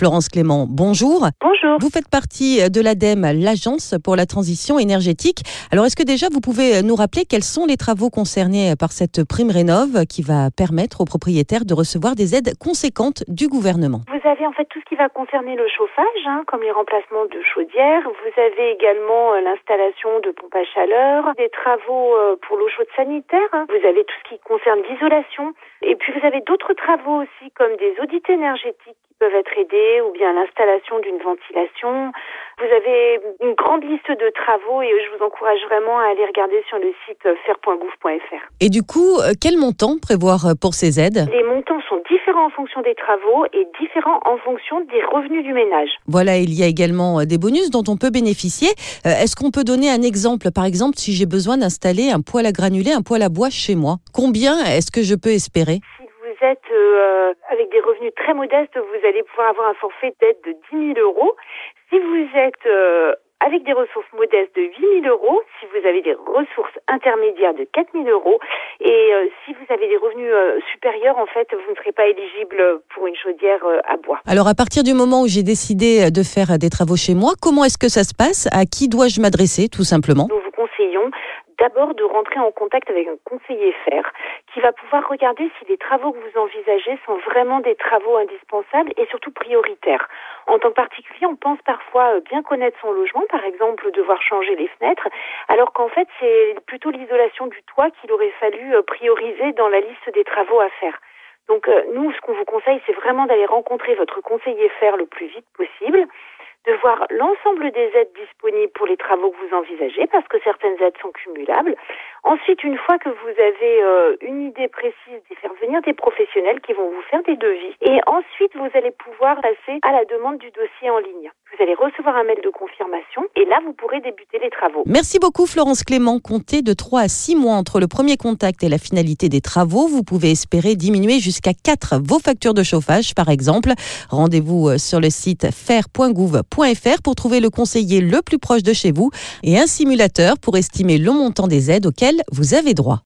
Florence Clément, bonjour. Bonjour. Vous faites partie de l'ADEME, l'Agence pour la transition énergétique. Alors, est-ce que déjà vous pouvez nous rappeler quels sont les travaux concernés par cette prime rénov qui va permettre aux propriétaires de recevoir des aides conséquentes du gouvernement? Vous avez en fait tout ce qui va concerner le chauffage, hein, comme les remplacements de chaudières. Vous avez également euh, l'installation de pompes à chaleur, des travaux euh, pour l'eau chaude sanitaire. hein. Vous avez tout ce qui concerne l'isolation. Et puis vous avez d'autres travaux aussi, comme des audits énergétiques peuvent être aidés, ou bien l'installation d'une ventilation. Vous avez une grande liste de travaux et je vous encourage vraiment à aller regarder sur le site faire.gouv.fr. Et du coup, euh, quel montant prévoir pour ces aides? Les montants sont différents en fonction des travaux et différents en fonction des revenus du ménage. Voilà, il y a également euh, des bonus dont on peut bénéficier. Euh, Est-ce qu'on peut donner un exemple? Par exemple, si j'ai besoin d'installer un poêle à granulés, un poêle à bois chez moi, combien est-ce que je peux espérer? Euh, avec des revenus très modestes, vous allez pouvoir avoir un forfait d'aide de 10 000 euros. Si vous êtes euh, avec des ressources modestes de 8 000 euros, si vous avez des ressources intermédiaires de 4 000 euros, et euh, si vous avez des revenus euh, supérieurs, en fait, vous ne serez pas éligible pour une chaudière euh, à bois. Alors, à partir du moment où j'ai décidé de faire des travaux chez moi, comment est-ce que ça se passe? À qui dois-je m'adresser, tout simplement? Nous vous conseillons d'abord de rentrer en contact avec un conseiller fer qui va pouvoir regarder si les travaux que vous envisagez sont vraiment des travaux indispensables et surtout prioritaires. En tant que particulier, on pense parfois euh, bien connaître son logement, par exemple devoir changer les fenêtres, alors qu'en fait c'est plutôt l'isolation du toit qu'il aurait fallu euh, prioriser dans la liste des travaux à faire. Donc euh, nous, ce qu'on vous conseille, c'est vraiment d'aller rencontrer votre conseiller fer le plus vite possible de voir l'ensemble des aides disponibles pour les travaux que vous envisagez, parce que certaines aides sont cumulables. Ensuite, une fois que vous avez euh, une idée précise, de faire venir des professionnels qui vont vous faire des devis. Et ensuite, vous allez pouvoir passer à la demande du dossier en ligne. Vous allez recevoir un mail de confirmation et là, vous pourrez débuter les travaux. Merci beaucoup Florence Clément. Comptez de 3 à 6 mois entre le premier contact et la finalité des travaux. Vous pouvez espérer diminuer jusqu'à 4 vos factures de chauffage, par exemple. Rendez-vous euh, sur le site faire.gouv.fr pour trouver le conseiller le plus proche de chez vous et un simulateur pour estimer le montant des aides auxquelles vous avez droit.